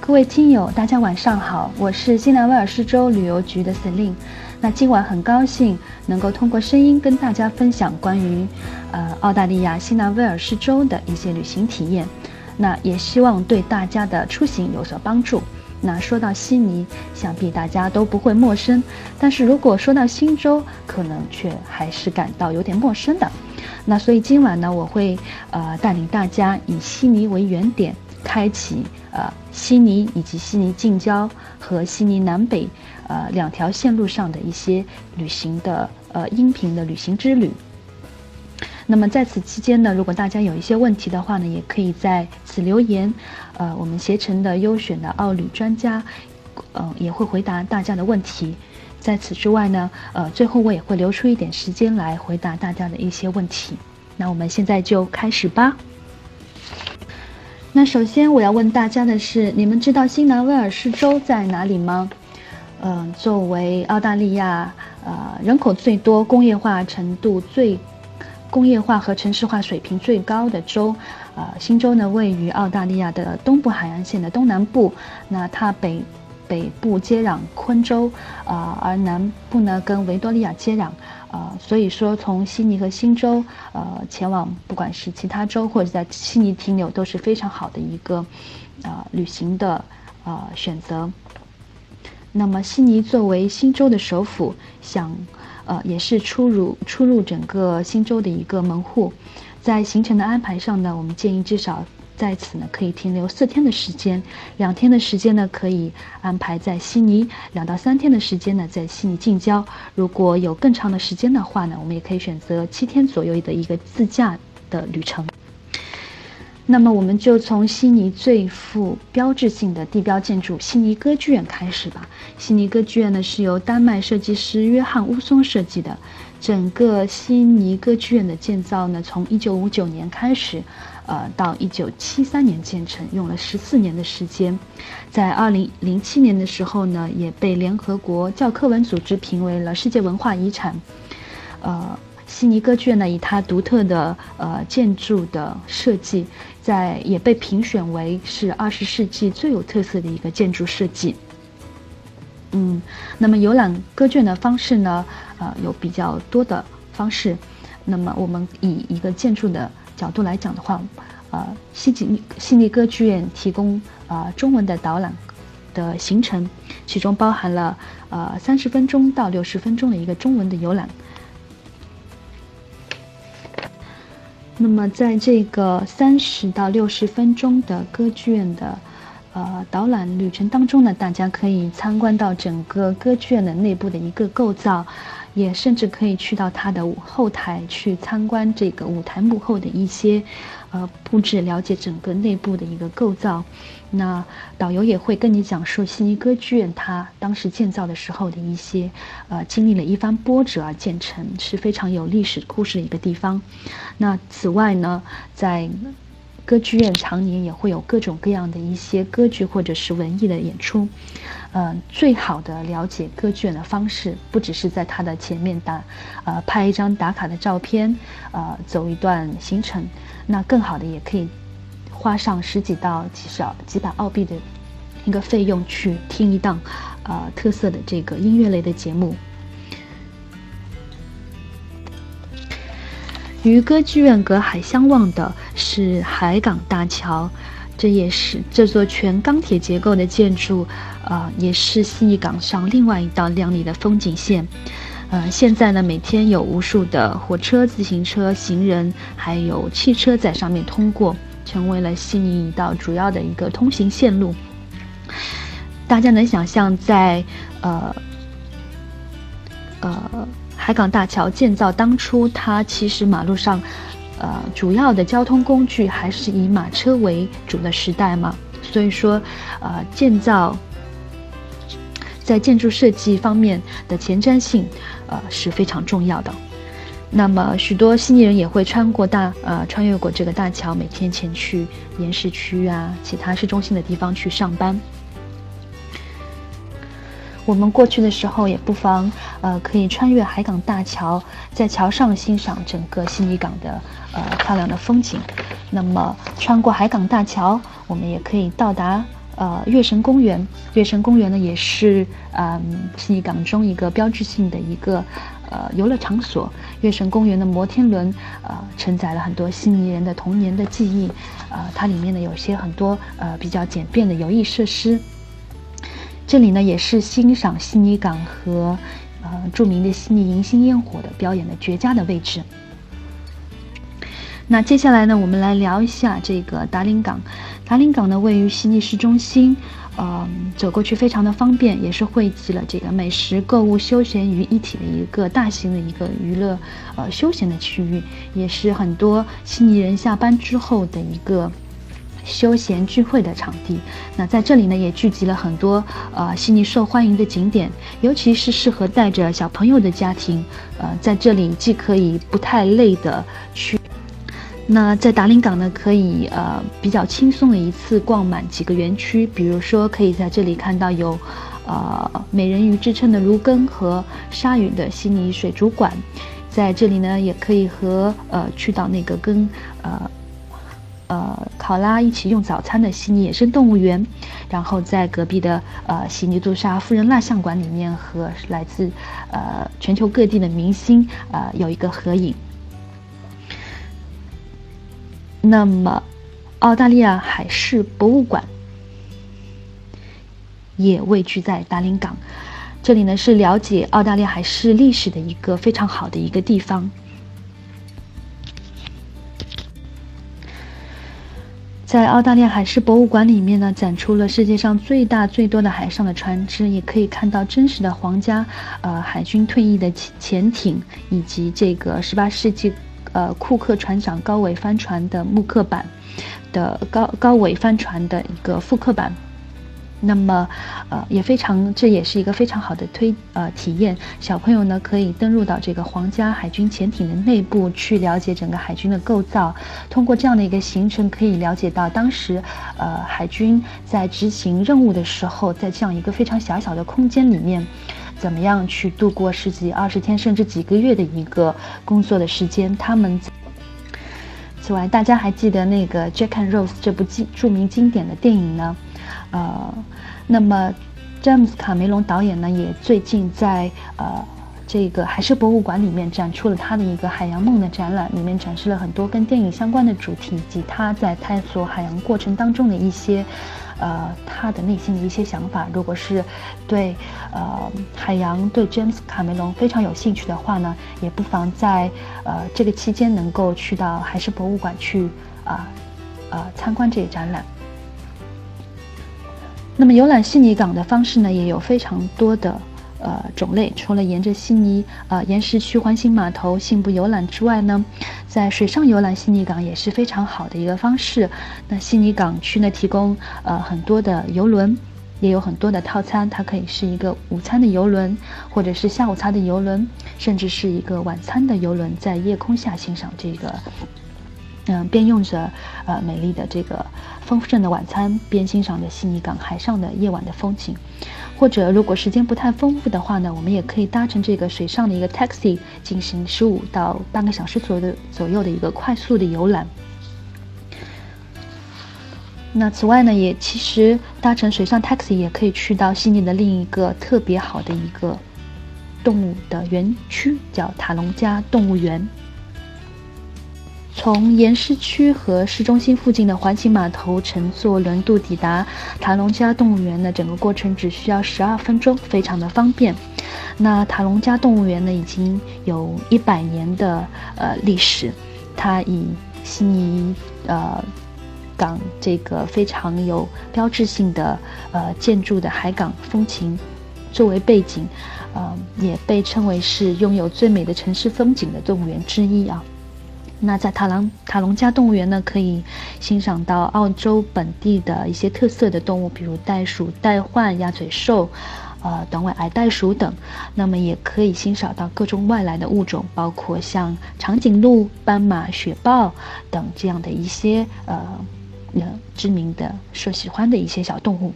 各位听友，大家晚上好，我是新南威尔士州旅游局的 Celine。那今晚很高兴能够通过声音跟大家分享关于呃澳大利亚新南威尔士州的一些旅行体验。那也希望对大家的出行有所帮助。那说到悉尼，想必大家都不会陌生，但是如果说到新州，可能却还是感到有点陌生的。那所以今晚呢，我会呃带领大家以悉尼为原点，开启呃悉尼以及悉尼近郊和悉尼南北呃两条线路上的一些旅行的呃音频的旅行之旅。那么在此期间呢，如果大家有一些问题的话呢，也可以在此留言，呃，我们携程的优选的奥旅专家，呃，也会回答大家的问题。在此之外呢，呃，最后我也会留出一点时间来回答大家的一些问题。那我们现在就开始吧。那首先我要问大家的是，你们知道新南威尔士州在哪里吗？嗯，作为澳大利亚呃人口最多、工业化程度最。工业化和城市化水平最高的州，呃，新州呢位于澳大利亚的东部海岸线的东南部，那它北北部接壤昆州，呃，而南部呢跟维多利亚接壤，呃，所以说从悉尼和新州，呃，前往不管是其他州或者在悉尼停留都是非常好的一个，呃，旅行的呃选择。那么悉尼作为新州的首府，想。呃，也是出入出入整个新州的一个门户，在行程的安排上呢，我们建议至少在此呢可以停留四天的时间，两天的时间呢可以安排在悉尼，两到三天的时间呢在悉尼近郊。如果有更长的时间的话呢，我们也可以选择七天左右的一个自驾的旅程。那么我们就从悉尼最富标志性的地标建筑悉尼歌剧院开始吧。悉尼歌剧院呢是由丹麦设计师约翰乌松设计的。整个悉尼歌剧院的建造呢，从1959年开始，呃，到1973年建成，用了14年的时间。在2007年的时候呢，也被联合国教科文组织评为了世界文化遗产。呃。悉尼歌剧院呢，以它独特的呃建筑的设计，在也被评选为是二十世纪最有特色的一个建筑设计。嗯，那么游览歌剧院的方式呢，呃，有比较多的方式。那么我们以一个建筑的角度来讲的话，呃，悉尼悉尼歌剧院提供呃中文的导览的行程，其中包含了呃三十分钟到六十分钟的一个中文的游览。那么，在这个三十到六十分钟的歌剧院的呃导览旅程当中呢，大家可以参观到整个歌剧院的内部的一个构造。也甚至可以去到它的后台去参观这个舞台幕后的一些，呃布置，了解整个内部的一个构造。那导游也会跟你讲述悉尼歌剧院它当时建造的时候的一些，呃经历了一番波折而建成，是非常有历史故事的一个地方。那此外呢，在歌剧院常年也会有各种各样的一些歌剧或者是文艺的演出。嗯，最好的了解歌剧院的方式，不只是在它的前面打，呃，拍一张打卡的照片，呃，走一段行程。那更好的也可以花上十几到几十几百澳币的一个费用去听一档，呃，特色的这个音乐类的节目。与歌剧院隔海相望的是海港大桥。这也是这座全钢铁结构的建筑，呃，也是悉尼港上另外一道亮丽的风景线。呃，现在呢，每天有无数的火车、自行车、行人，还有汽车在上面通过，成为了悉尼一道主要的一个通行线路。大家能想象，在呃呃海港大桥建造当初，它其实马路上。呃，主要的交通工具还是以马车为主的时代嘛，所以说，呃，建造在建筑设计方面的前瞻性，呃是非常重要的。那么，许多悉尼人也会穿过大呃穿越过这个大桥，每天前去岩石区啊，其他市中心的地方去上班。我们过去的时候也不妨，呃，可以穿越海港大桥，在桥上欣赏整个悉尼港的呃漂亮的风景。那么，穿过海港大桥，我们也可以到达呃月神公园。月神公园呢，也是嗯悉尼港中一个标志性的一个呃游乐场所。月神公园的摩天轮呃承载了很多悉尼人的童年的记忆。呃，它里面呢有些很多呃比较简便的游艺设施。这里呢也是欣赏悉尼港和呃著名的悉尼迎新烟火的表演的绝佳的位置。那接下来呢，我们来聊一下这个达林港。达林港呢，位于悉尼市中心，呃，走过去非常的方便，也是汇集了这个美食、购物、休闲于一体的一个大型的一个娱乐呃休闲的区域，也是很多悉尼人下班之后的一个休闲聚会的场地。那在这里呢，也聚集了很多呃悉尼受欢迎的景点，尤其是适合带着小朋友的家庭，呃，在这里既可以不太累的去。那在达林港呢，可以呃比较轻松的一次逛满几个园区，比如说可以在这里看到有，呃美人鱼之称的卢根和鲨鱼的悉尼水族馆，在这里呢也可以和呃去到那个跟呃呃考拉一起用早餐的悉尼野生动物园，然后在隔壁的呃悉尼杜莎夫人蜡像馆里面和来自呃全球各地的明星呃有一个合影。那么，澳大利亚海事博物馆也位居在达林港，这里呢是了解澳大利亚海事历史的一个非常好的一个地方。在澳大利亚海事博物馆里面呢，展出了世界上最大最多的海上的船只，也可以看到真实的皇家呃海军退役的潜潜艇，以及这个十八世纪。呃，库克船长高尾帆船的木刻版的高高尾帆船的一个复刻版，那么呃也非常，这也是一个非常好的推呃体验。小朋友呢可以登入到这个皇家海军潜艇的内部去了解整个海军的构造。通过这样的一个行程，可以了解到当时呃海军在执行任务的时候，在这样一个非常狭小的空间里面。怎么样去度过十几、二十天甚至几个月的一个工作的时间？他们此外，大家还记得那个《Jack and Rose》这部经著名经典的电影呢？呃，那么詹姆斯·卡梅隆导演呢，也最近在呃这个海事博物馆里面展出了他的一个海洋梦的展览，里面展示了很多跟电影相关的主题，以及他在探索海洋过程当中的一些。呃，他的内心的一些想法，如果是对呃海洋对 James 卡梅隆非常有兴趣的话呢，也不妨在呃这个期间能够去到海事博物馆去啊啊参观这个展览。那么游览悉尼港的方式呢，也有非常多的。呃，种类除了沿着悉尼呃岩石区环形码头信步游览之外呢，在水上游览悉尼港也是非常好的一个方式。那悉尼港区呢，提供呃很多的游轮，也有很多的套餐，它可以是一个午餐的游轮，或者是下午茶的游轮，甚至是一个晚餐的游轮，在夜空下欣赏这个，嗯，边用着呃美丽的这个丰盛的晚餐，边欣赏着悉尼港海上的夜晚的风景。或者，如果时间不太丰富的话呢，我们也可以搭乘这个水上的一个 taxi 进行十五到半个小时左右的左右的一个快速的游览。那此外呢，也其实搭乘水上 taxi 也可以去到悉尼的另一个特别好的一个动物的园区，叫塔隆加动物园。从岩市区和市中心附近的环形码头乘坐轮渡抵达塔隆加动物园呢，整个过程只需要十二分钟，非常的方便。那塔隆加动物园呢，已经有一百年的呃历史，它以悉尼呃港这个非常有标志性的呃建筑的海港风情作为背景，呃，也被称为是拥有最美的城市风景的动物园之一啊。那在塔朗塔隆加动物园呢，可以欣赏到澳洲本地的一些特色的动物，比如袋鼠、袋獾、鸭嘴兽，呃，短尾矮袋鼠等。那么也可以欣赏到各种外来的物种，包括像长颈鹿、斑马、雪豹等这样的一些呃，知名的受喜欢的一些小动物。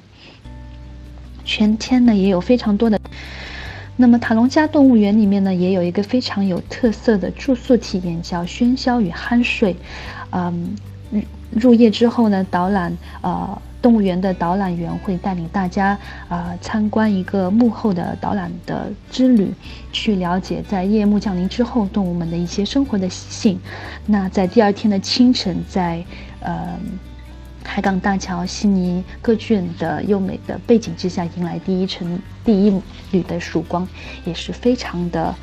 全天呢也有非常多的。那么塔隆加动物园里面呢，也有一个非常有特色的住宿体验，叫喧嚣与酣睡。嗯，入夜之后呢，导览呃动物园的导览员会带领大家啊参观一个幕后的导览的之旅，去了解在夜幕降临之后动物们的一些生活的习性。那在第二天的清晨，在呃海港大桥、悉尼歌剧院的优美的背景之下，迎来第一层第一缕的曙光，也是非常的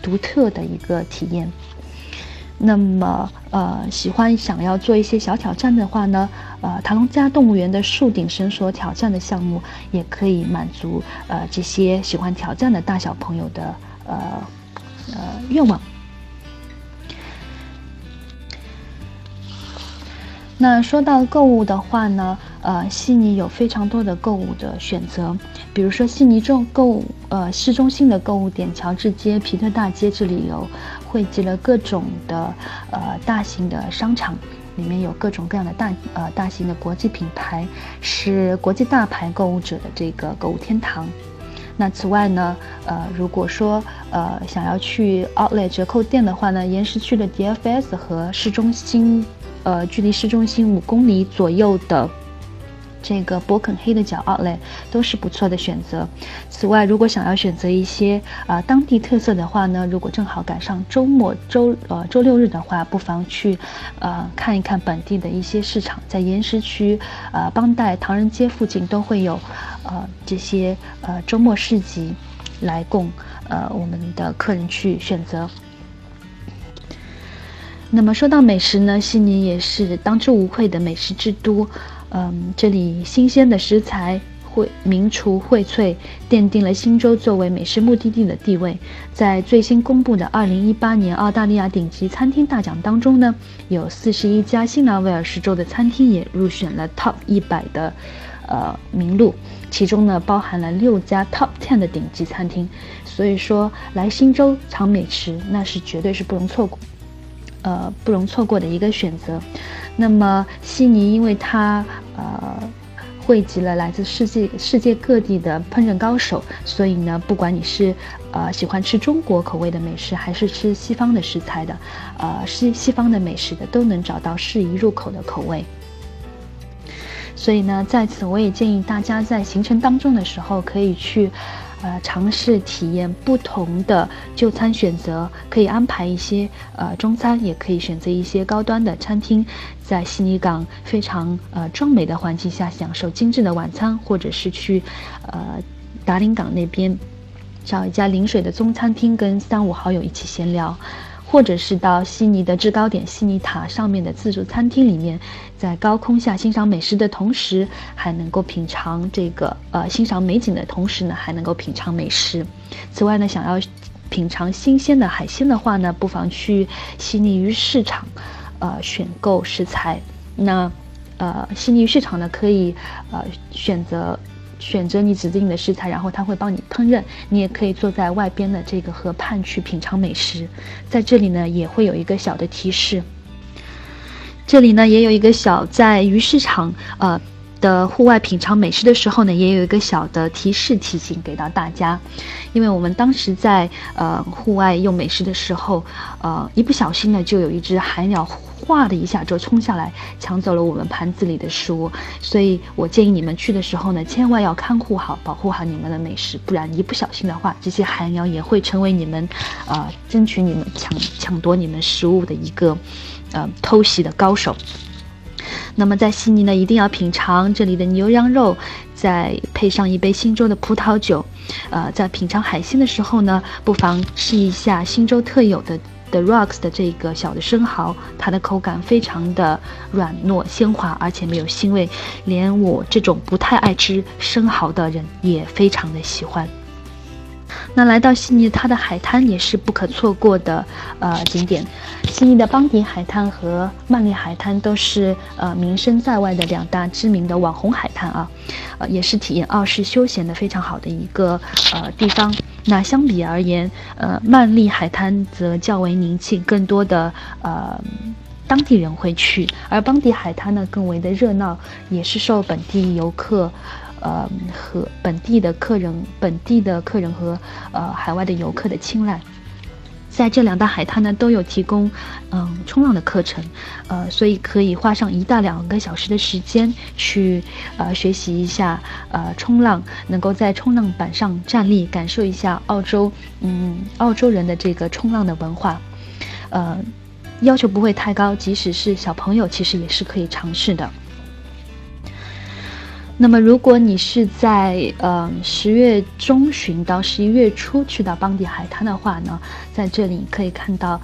独特的一个体验。那么，呃，喜欢想要做一些小挑战的话呢，呃，塔隆加动物园的树顶绳索挑战的项目也可以满足呃这些喜欢挑战的大小朋友的呃呃愿望。那说到购物的话呢，呃，悉尼有非常多的购物的选择，比如说悉尼中购物，呃，市中心的购物点乔治街、皮特大街这里有汇集了各种的呃大型的商场，里面有各种各样的大呃大型的国际品牌，是国际大牌购物者的这个购物天堂。那此外呢，呃，如果说呃想要去 Outlet 折扣店的话呢，岩石区的 DFS 和市中心。呃，距离市中心五公里左右的这个博肯黑的角 Outlet 都是不错的选择。此外，如果想要选择一些啊当地特色的话呢，如果正好赶上周末周呃周六日的话，不妨去呃看一看本地的一些市场，在岩石区、呃邦代、唐人街附近都会有呃这些呃周末市集来供呃我们的客人去选择。那么说到美食呢，悉尼也是当之无愧的美食之都。嗯，这里新鲜的食材、会名厨荟萃，奠定了新州作为美食目的地的地位。在最新公布的2018年澳大利亚顶级餐厅大奖当中呢，有41家新南威尔士州的餐厅也入选了 Top 100的呃名录，其中呢包含了六家 Top 10的顶级餐厅。所以说来新州尝美食，那是绝对是不容错过。呃，不容错过的一个选择。那么，悉尼因为它呃汇集了来自世界世界各地的烹饪高手，所以呢，不管你是呃喜欢吃中国口味的美食，还是吃西方的食材的，呃西西方的美食的，都能找到适宜入口的口味。所以呢，在此我也建议大家在行程当中的时候，可以去。呃，尝试体验不同的就餐选择，可以安排一些呃中餐，也可以选择一些高端的餐厅，在悉尼港非常呃壮美的环境下享受精致的晚餐，或者是去呃达林港那边找一家临水的中餐厅，跟三五好友一起闲聊。或者是到悉尼的制高点悉尼塔上面的自助餐厅里面，在高空下欣赏美食的同时，还能够品尝这个呃欣赏美景的同时呢，还能够品尝美食。此外呢，想要品尝新鲜的海鲜的话呢，不妨去悉尼鱼市场，呃选购食材。那呃悉尼鱼市场呢，可以呃选择。选择你指定的食材，然后他会帮你烹饪。你也可以坐在外边的这个河畔去品尝美食。在这里呢，也会有一个小的提示。这里呢，也有一个小在鱼市场呃的户外品尝美食的时候呢，也有一个小的提示提醒给到大家。因为我们当时在呃户外用美食的时候，呃一不小心呢，就有一只海鸟。哗的一下就冲下来，抢走了我们盘子里的食物，所以我建议你们去的时候呢，千万要看护好、保护好你们的美食，不然一不小心的话，这些海鸟也会成为你们，呃，争取你们抢抢夺你们食物的一个，呃，偷袭的高手。那么在悉尼呢，一定要品尝这里的牛羊肉，再配上一杯新州的葡萄酒，呃，在品尝海鲜的时候呢，不妨试一下新州特有的。The Rocks 的这个小的生蚝，它的口感非常的软糯鲜滑，而且没有腥味，连我这种不太爱吃生蚝的人也非常的喜欢。那来到悉尼，它的海滩也是不可错过的呃景点。悉尼的邦迪海滩和曼丽海滩都是呃名声在外的两大知名的网红海滩啊，呃也是体验澳式休闲的非常好的一个呃地方。那相比而言，呃曼丽海滩则较为宁静，更多的呃当地人会去，而邦迪海滩呢更为的热闹，也是受本地游客。呃，和本地的客人、本地的客人和呃海外的游客的青睐。在这两大海滩呢，都有提供嗯冲浪的课程，呃，所以可以花上一到两个小时的时间去呃学习一下呃冲浪，能够在冲浪板上站立，感受一下澳洲嗯澳洲人的这个冲浪的文化，呃，要求不会太高，即使是小朋友，其实也是可以尝试的。那么，如果你是在呃十月中旬到十一月初去到邦迪海滩的话呢，在这里可以看到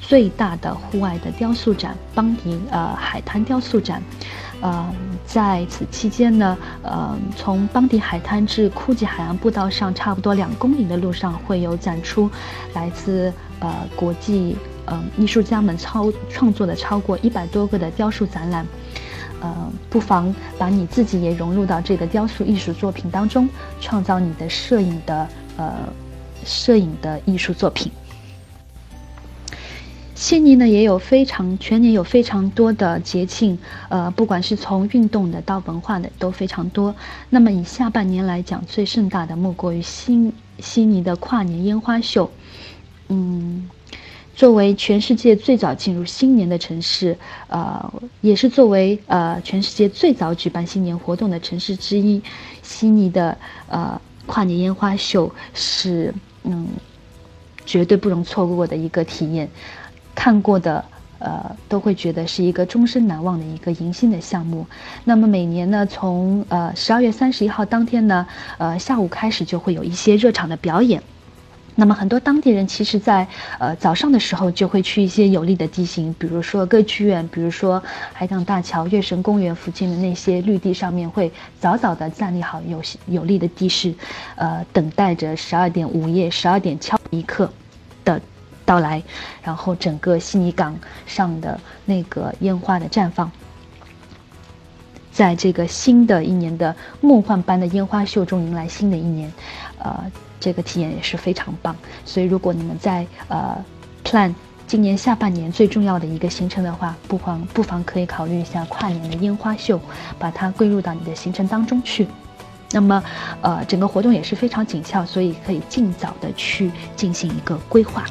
最大的户外的雕塑展——邦迪呃海滩雕塑展。呃，在此期间呢，呃，从邦迪海滩至库吉海岸步道上差不多两公里的路上，会有展出来自呃国际嗯艺术家们超创作的超过一百多个的雕塑展览。呃，不妨把你自己也融入到这个雕塑艺术作品当中，创造你的摄影的呃摄影的艺术作品。悉尼呢也有非常全年有非常多的节庆，呃，不管是从运动的到文化的都非常多。那么以下半年来讲，最盛大的莫过于悉悉尼的跨年烟花秀，嗯。作为全世界最早进入新年的城市，呃，也是作为呃全世界最早举办新年活动的城市之一，悉尼的呃跨年烟花秀是嗯绝对不容错过的一个体验，看过的呃都会觉得是一个终身难忘的一个迎新的项目。那么每年呢，从呃十二月三十一号当天呢，呃下午开始就会有一些热场的表演。那么很多当地人其实，在呃早上的时候就会去一些有利的地形，比如说歌剧院，比如说海港大桥、月神公园附近的那些绿地上面，会早早的站立好有有利的地势，呃，等待着十二点午夜十二点敲一刻的到来，然后整个悉尼港上的那个烟花的绽放，在这个新的一年的梦幻般的烟花秀中迎来新的一年，呃。这个体验也是非常棒，所以如果你们在呃 plan 今年下半年最重要的一个行程的话，不妨不妨可以考虑一下跨年的烟花秀，把它归入到你的行程当中去。那么，呃，整个活动也是非常紧俏，所以可以尽早的去进行一个规划。